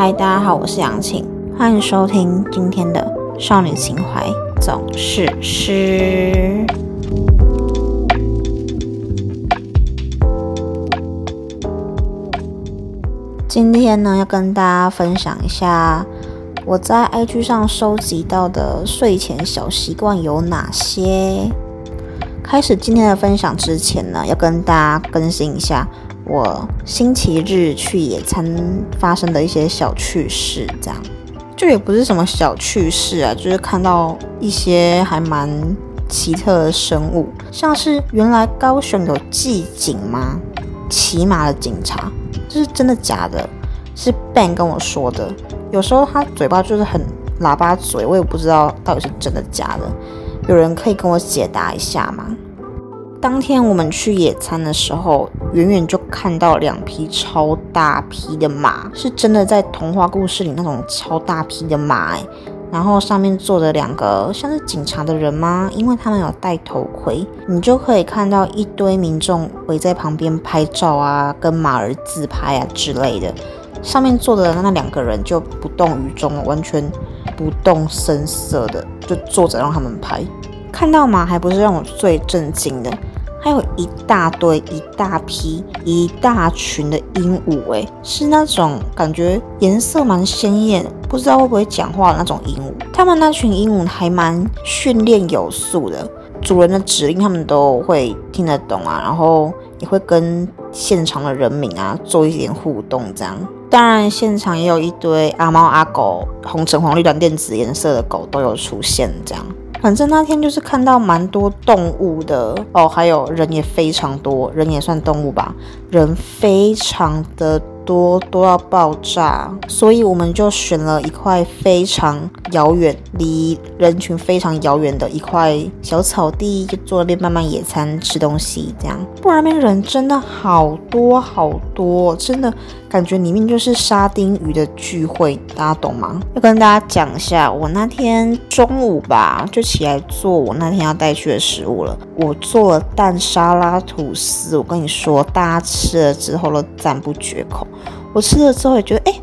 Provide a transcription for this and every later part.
嗨，大家好，我是杨晴，欢迎收听今天的少女情怀总是诗。今天呢，要跟大家分享一下我在 IG 上收集到的睡前小习惯有哪些。开始今天的分享之前呢，要跟大家更新一下。我星期日去野餐发生的一些小趣事，这样就也不是什么小趣事啊，就是看到一些还蛮奇特的生物，像是原来高雄有骑警吗？骑马的警察，这是真的假的？是 Ben 跟我说的。有时候他嘴巴就是很喇叭嘴，我也不知道到底是真的假的。有人可以跟我解答一下吗？当天我们去野餐的时候，远远就看到两匹超大匹的马，是真的在童话故事里那种超大匹的马哎。然后上面坐着两个像是警察的人吗？因为他们有戴头盔，你就可以看到一堆民众围在旁边拍照啊，跟马儿自拍啊之类的。上面坐的那两个人就不动于衷，完全不动声色的就坐着让他们拍。看到马还不是让我最震惊的。还有一大堆、一大批、一大群的鹦鹉，哎，是那种感觉颜色蛮鲜艳，不知道会不会讲话的那种鹦鹉。他们那群鹦鹉还蛮训练有素的，主人的指令他们都会听得懂啊，然后也会跟现场的人民啊做一点互动，这样。当然，现场也有一堆阿猫阿狗，红橙黄绿蓝靛紫颜色的狗都有出现，这样。反正那天就是看到蛮多动物的哦，还有人也非常多，人也算动物吧，人非常的。多多到爆炸，所以我们就选了一块非常遥远、离人群非常遥远的一块小草地，就坐那边慢慢野餐吃东西，这样。不然那边人真的好多好多，真的感觉里面就是沙丁鱼的聚会，大家懂吗？要跟大家讲一下，我那天中午吧就起来做我那天要带去的食物了。我做了蛋沙拉吐司，我跟你说，大家吃了之后都赞不绝口。我吃了之后也觉得，哎，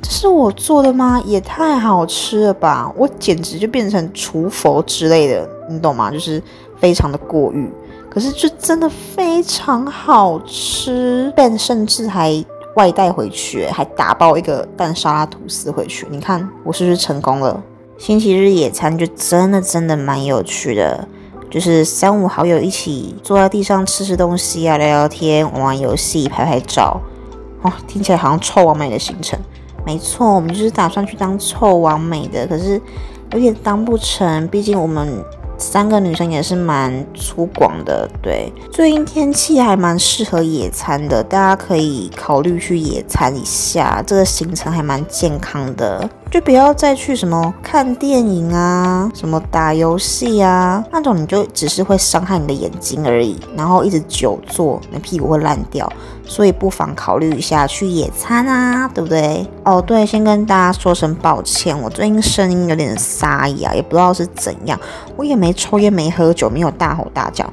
这是我做的吗？也太好吃了吧！我简直就变成厨佛之类的，你懂吗？就是非常的过誉，可是就真的非常好吃。Ben 甚至还外带回去，还打包一个蛋沙拉吐司回去。你看我是不是成功了？星期日野餐就真的真的蛮有趣的，就是三五好友一起坐在地上吃吃东西啊，聊聊天，玩玩游戏，拍拍照。哦，听起来好像臭完美的行程。没错，我们就是打算去当臭完美的，可是有点当不成，毕竟我们三个女生也是蛮粗犷的。对，最近天气还蛮适合野餐的，大家可以考虑去野餐一下，这个行程还蛮健康的。就不要再去什么看电影啊，什么打游戏啊，那种你就只是会伤害你的眼睛而已，然后一直久坐，你屁股会烂掉。所以不妨考虑一下去野餐啊，对不对？哦，对，先跟大家说声抱歉，我最近声音有点沙哑，也不知道是怎样。我也没抽烟，没喝酒，没有大吼大叫。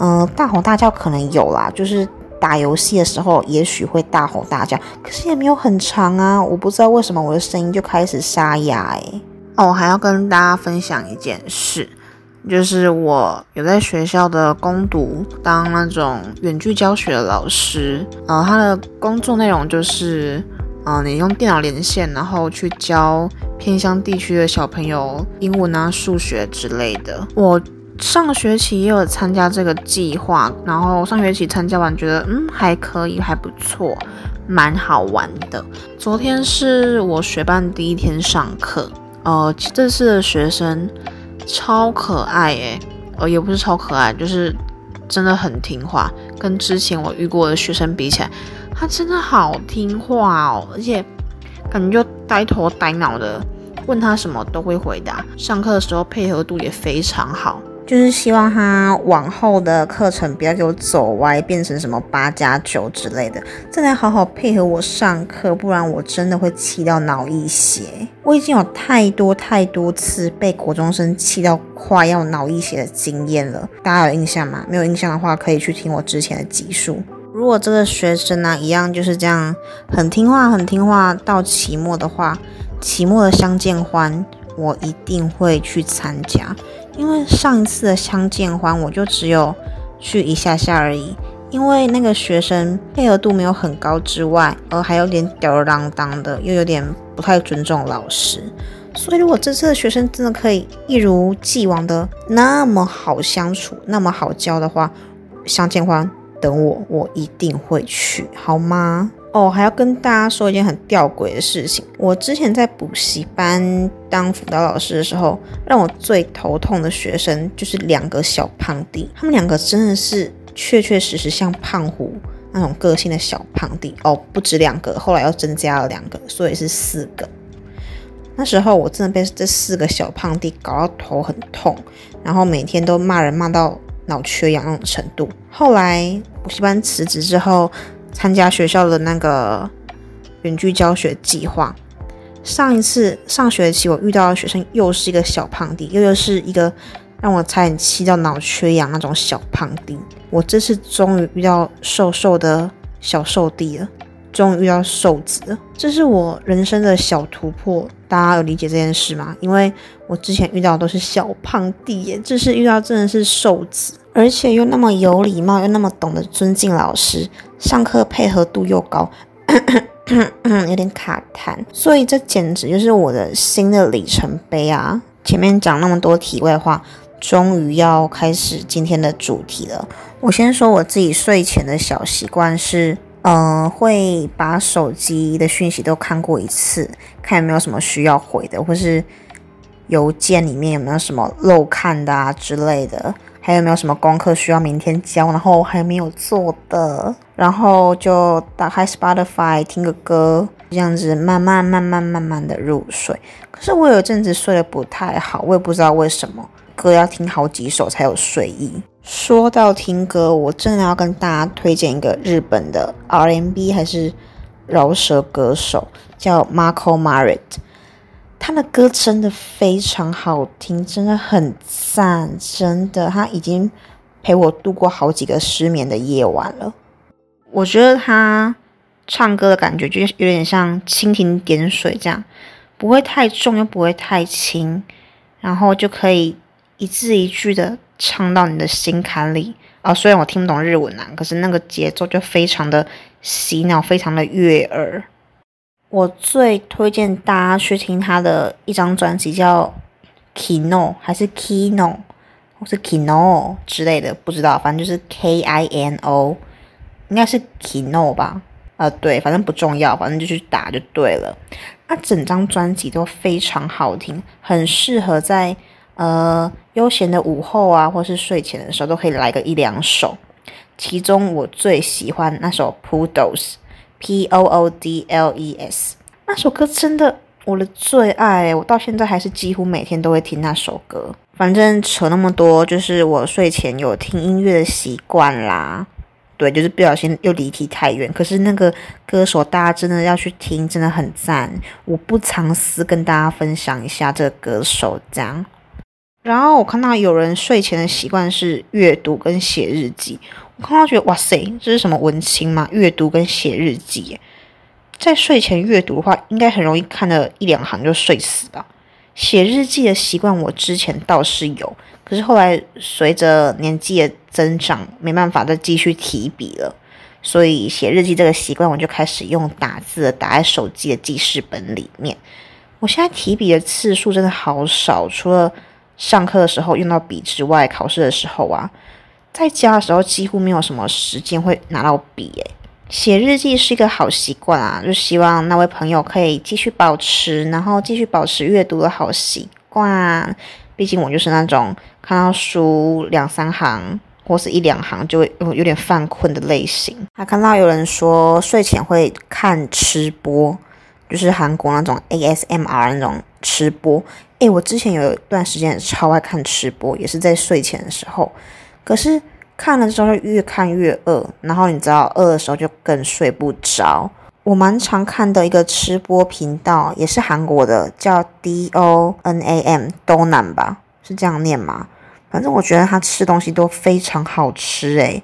嗯，大吼大叫可能有啦，就是。打游戏的时候，也许会大吼大叫，可是也没有很长啊。我不知道为什么我的声音就开始沙哑哎。哦，还要跟大家分享一件事，就是我有在学校的攻读当那种远距教学的老师。呃，他的工作内容就是，呃，你用电脑连线，然后去教偏乡地区的小朋友英文啊、数学之类的。我。上学期也有参加这个计划，然后上学期参加完觉得嗯还可以，还不错，蛮好玩的。昨天是我学班第一天上课，呃，这次的学生超可爱诶，呃，也不是超可爱，就是真的很听话。跟之前我遇过的学生比起来，他真的好听话哦，而且感觉就呆头呆脑的，问他什么都会回答。上课的时候配合度也非常好。就是希望他往后的课程不要给我走歪，变成什么八加九之类的，再来好好配合我上课，不然我真的会气到脑溢血。我已经有太多太多次被国中生气到快要脑溢血的经验了，大家有印象吗？没有印象的话，可以去听我之前的集数。如果这个学生呢，一样就是这样很听话、很听话，到期末的话，期末的相见欢，我一定会去参加。因为上一次的相见欢，我就只有去一下下而已。因为那个学生配合度没有很高之外，呃，还有点吊儿郎当的，又有点不太尊重老师。所以，如果这次的学生真的可以一如既往的那么好相处，那么好教的话，相见欢等我，我一定会去，好吗？哦，还要跟大家说一件很吊诡的事情。我之前在补习班当辅导老师的时候，让我最头痛的学生就是两个小胖弟，他们两个真的是。确确实实像胖虎那种个性的小胖弟哦，不止两个，后来又增加了两个，所以是四个。那时候我真的被这四个小胖弟搞到头很痛，然后每天都骂人骂到脑缺氧那种程度。后来补习班辞职之后，参加学校的那个远距教学计划。上一次上学期我遇到的学生又是一个小胖弟，又又是一个。让我差点气到脑缺氧那种小胖弟，我这次终于遇到瘦瘦的小瘦弟了，终于遇到瘦子了，这是我人生的小突破。大家有理解这件事吗？因为我之前遇到的都是小胖弟耶，这次遇到真的是瘦子，而且又那么有礼貌，又那么懂得尊敬老师，上课配合度又高，有点卡痰，所以这简直就是我的新的里程碑啊！前面讲那么多题外话。终于要开始今天的主题了。我先说我自己睡前的小习惯是，呃，会把手机的讯息都看过一次，看有没有什么需要回的，或是邮件里面有没有什么漏看的啊之类的，还有没有什么功课需要明天交，然后还没有做的，然后就打开 Spotify 听个歌，这样子慢慢慢慢慢慢的入睡。可是我有阵子睡得不太好，我也不知道为什么。歌要听好几首才有睡意。说到听歌，我真的要跟大家推荐一个日本的 R&B 还是饶舌歌手，叫 Marco Marit。他的歌真的非常好听，真的很赞，真的，他已经陪我度过好几个失眠的夜晚了。我觉得他唱歌的感觉就有点像蜻蜓点水这样，不会太重又不会太轻，然后就可以。一字一句的唱到你的心坎里啊！虽然我听不懂日文啊，可是那个节奏就非常的洗脑，非常的悦耳。我最推荐大家去听他的一张专辑，叫 Kino 还是 Kino 或是 Kino 之类的，不知道，反正就是 K I N O，应该是 Kino 吧？呃，对，反正不重要，反正就去打就对了。那整张专辑都非常好听，很适合在。呃，悠闲的午后啊，或是睡前的时候，都可以来个一两首。其中我最喜欢那首《Poodles》，P O O D L E S，那首歌真的我的最爱，我到现在还是几乎每天都会听那首歌。反正扯那么多，就是我睡前有听音乐的习惯啦。对，就是不小心又离题太远。可是那个歌手，大家真的要去听，真的很赞。我不藏私跟大家分享一下这个歌手，这样。然后我看到有人睡前的习惯是阅读跟写日记，看到觉得哇塞，这是什么文青吗？阅读跟写日记，在睡前阅读的话，应该很容易看了一两行就睡死吧。写日记的习惯我之前倒是有，可是后来随着年纪的增长，没办法再继续提笔了，所以写日记这个习惯我就开始用打字，打在手机的记事本里面。我现在提笔的次数真的好少，除了。上课的时候用到笔之外，考试的时候啊，在家的时候几乎没有什么时间会拿到笔。诶，写日记是一个好习惯啊，就希望那位朋友可以继续保持，然后继续保持阅读的好习惯。毕竟我就是那种看到书两三行或是一两行就会有有点犯困的类型。还看到有人说睡前会看吃播，就是韩国那种 ASMR 那种吃播。诶，我之前有一段时间超爱看吃播，也是在睡前的时候。可是看了之后就越看越饿，然后你知道饿的时候就更睡不着。我蛮常看的一个吃播频道，也是韩国的，叫 D O N A M 都南吧，是这样念吗？反正我觉得他吃东西都非常好吃诶，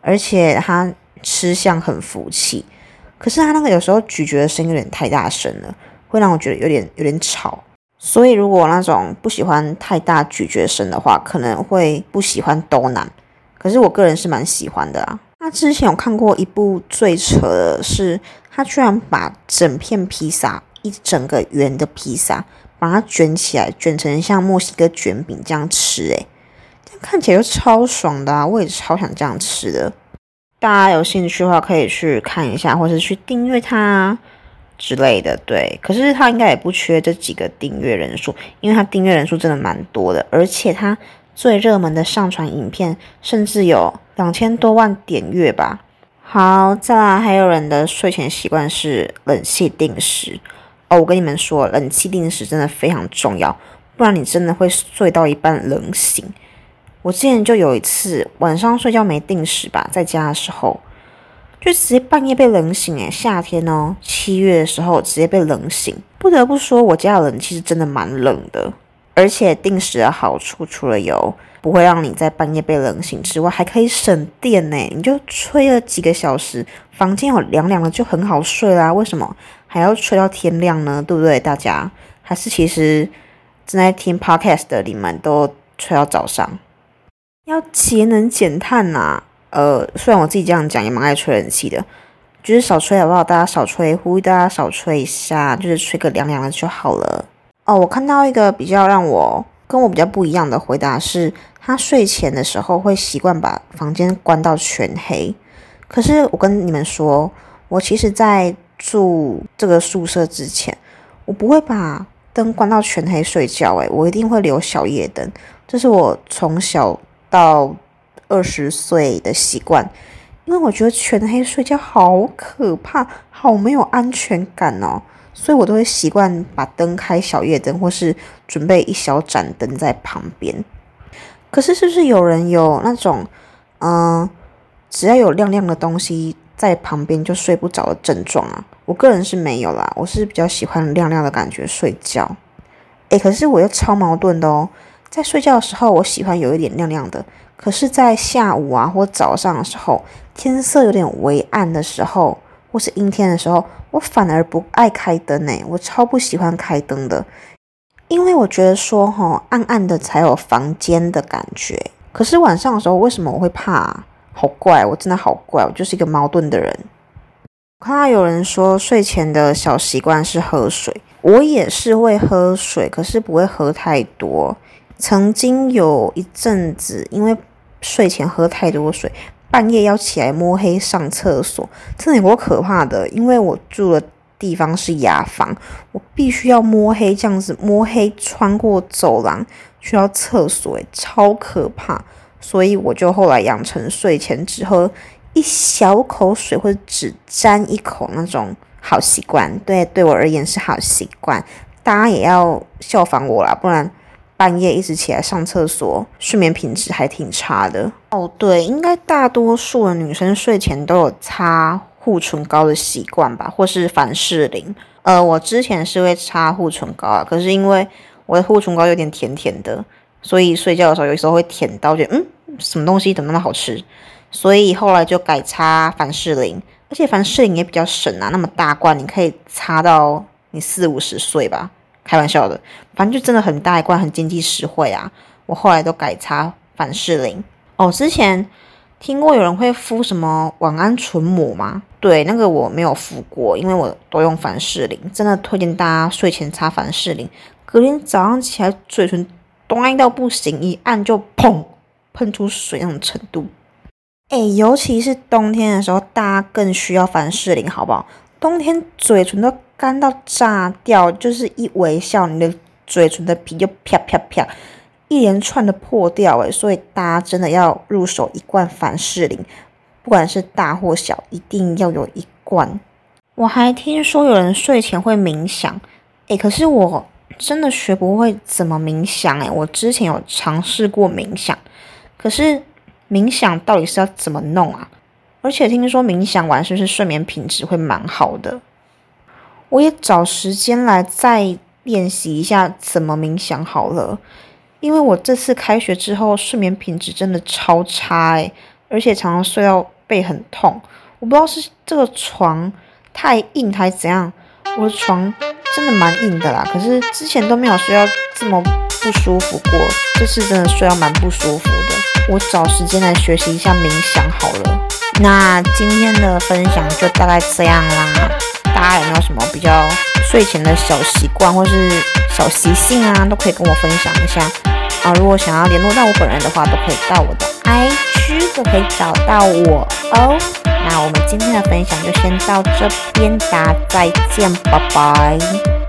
而且他吃相很服气。可是他那个有时候咀嚼的声音有点太大声了，会让我觉得有点有点吵。所以如果那种不喜欢太大咀嚼声的话，可能会不喜欢都南。可是我个人是蛮喜欢的啊。那之前有看过一部最扯的是，他居然把整片披萨，一整个圆的披萨，把它卷起来，卷成像墨西哥卷饼这样吃，诶，这样看起来就超爽的啊！我也超想这样吃的。大家有兴趣的话，可以去看一下，或是去订阅它之类的。对，可是他应该也不缺这几个订阅人数，因为他订阅人数真的蛮多的，而且他最热门的上传影片甚至有两千多万点阅吧。好，再来，还有人的睡前习惯是冷气定时哦。我跟你们说，冷气定时真的非常重要，不然你真的会睡到一半冷醒。我之前就有一次晚上睡觉没定时吧，在家的时候就直接半夜被冷醒诶，夏天哦，七月的时候直接被冷醒。不得不说，我家的冷气是真的蛮冷的，而且定时的好处除了有不会让你在半夜被冷醒之外，还可以省电呢。你就吹了几个小时，房间有凉凉的就很好睡啦。为什么还要吹到天亮呢？对不对？大家还是其实正在听 podcast 的你们都吹到早上。要节能减碳呐，呃，虽然我自己这样讲也蛮爱吹冷气的，就是少吹好不好？大家少吹，呼吁大家少吹一下，就是吹个凉凉的就好了。哦，我看到一个比较让我跟我比较不一样的回答是，他睡前的时候会习惯把房间关到全黑。可是我跟你们说，我其实在住这个宿舍之前，我不会把灯关到全黑睡觉，诶，我一定会留小夜灯，这是我从小。到二十岁的习惯，因为我觉得全黑睡觉好可怕，好没有安全感哦，所以我都会习惯把灯开小夜灯，或是准备一小盏灯在旁边。可是，是不是有人有那种，嗯，只要有亮亮的东西在旁边就睡不着的症状啊？我个人是没有啦，我是比较喜欢亮亮的感觉睡觉。诶，可是我又超矛盾的哦。在睡觉的时候，我喜欢有一点亮亮的。可是，在下午啊或早上的时候，天色有点微暗的时候，或是阴天的时候，我反而不爱开灯呢。我超不喜欢开灯的，因为我觉得说哈，暗暗的才有房间的感觉。可是晚上的时候，为什么我会怕？好怪，我真的好怪，我就是一个矛盾的人。看到有人说睡前的小习惯是喝水，我也是会喝水，可是不会喝太多。曾经有一阵子，因为睡前喝太多水，半夜要起来摸黑上厕所，真的有可怕的。因为我住的地方是雅房，我必须要摸黑这样子摸黑穿过走廊去到厕所，超可怕。所以我就后来养成睡前只喝一小口水或者只沾一口那种好习惯。对，对我而言是好习惯，大家也要效仿我啦，不然。半夜一直起来上厕所，睡眠品质还挺差的哦。对，应该大多数的女生睡前都有擦护唇膏的习惯吧，或是凡士林。呃，我之前是会擦护唇膏啊，可是因为我的护唇膏有点甜甜的，所以睡觉的时候有时候会舔到，觉得嗯，什么东西怎么那么好吃？所以后来就改擦凡士林，而且凡士林也比较省啊，那么大罐，你可以擦到你四五十岁吧。开玩笑的，反正就真的很大一罐，很经济实惠啊！我后来都改擦凡士林哦。之前听过有人会敷什么晚安唇膜吗？对，那个我没有敷过，因为我都用凡士林。真的推荐大家睡前擦凡士林，隔天早上起来嘴唇端到不行，一按就砰喷出水那种程度。哎，尤其是冬天的时候，大家更需要凡士林，好不好？冬天嘴唇都。干到炸掉，就是一微笑，你的嘴唇的皮就啪啪啪，一连串的破掉诶，所以大家真的要入手一罐凡士林，不管是大或小，一定要有一罐。我还听说有人睡前会冥想，诶，可是我真的学不会怎么冥想诶，我之前有尝试过冥想，可是冥想到底是要怎么弄啊？而且听说冥想完是不是睡眠品质会蛮好的？我也找时间来再练习一下怎么冥想好了，因为我这次开学之后睡眠品质真的超差诶，而且常常睡到背很痛。我不知道是这个床太硬还是怎样，我的床真的蛮硬的啦。可是之前都没有睡到这么不舒服过，这次真的睡到蛮不舒服的。我找时间来学习一下冥想好了。那今天的分享就大概这样啦。大家有没有什么比较睡前的小习惯或是小习性啊，都可以跟我分享一下啊。如果想要联络到我本人的话，都可以到我的 IG 就可以找到我哦。那我们今天的分享就先到这边，大家再见，拜拜。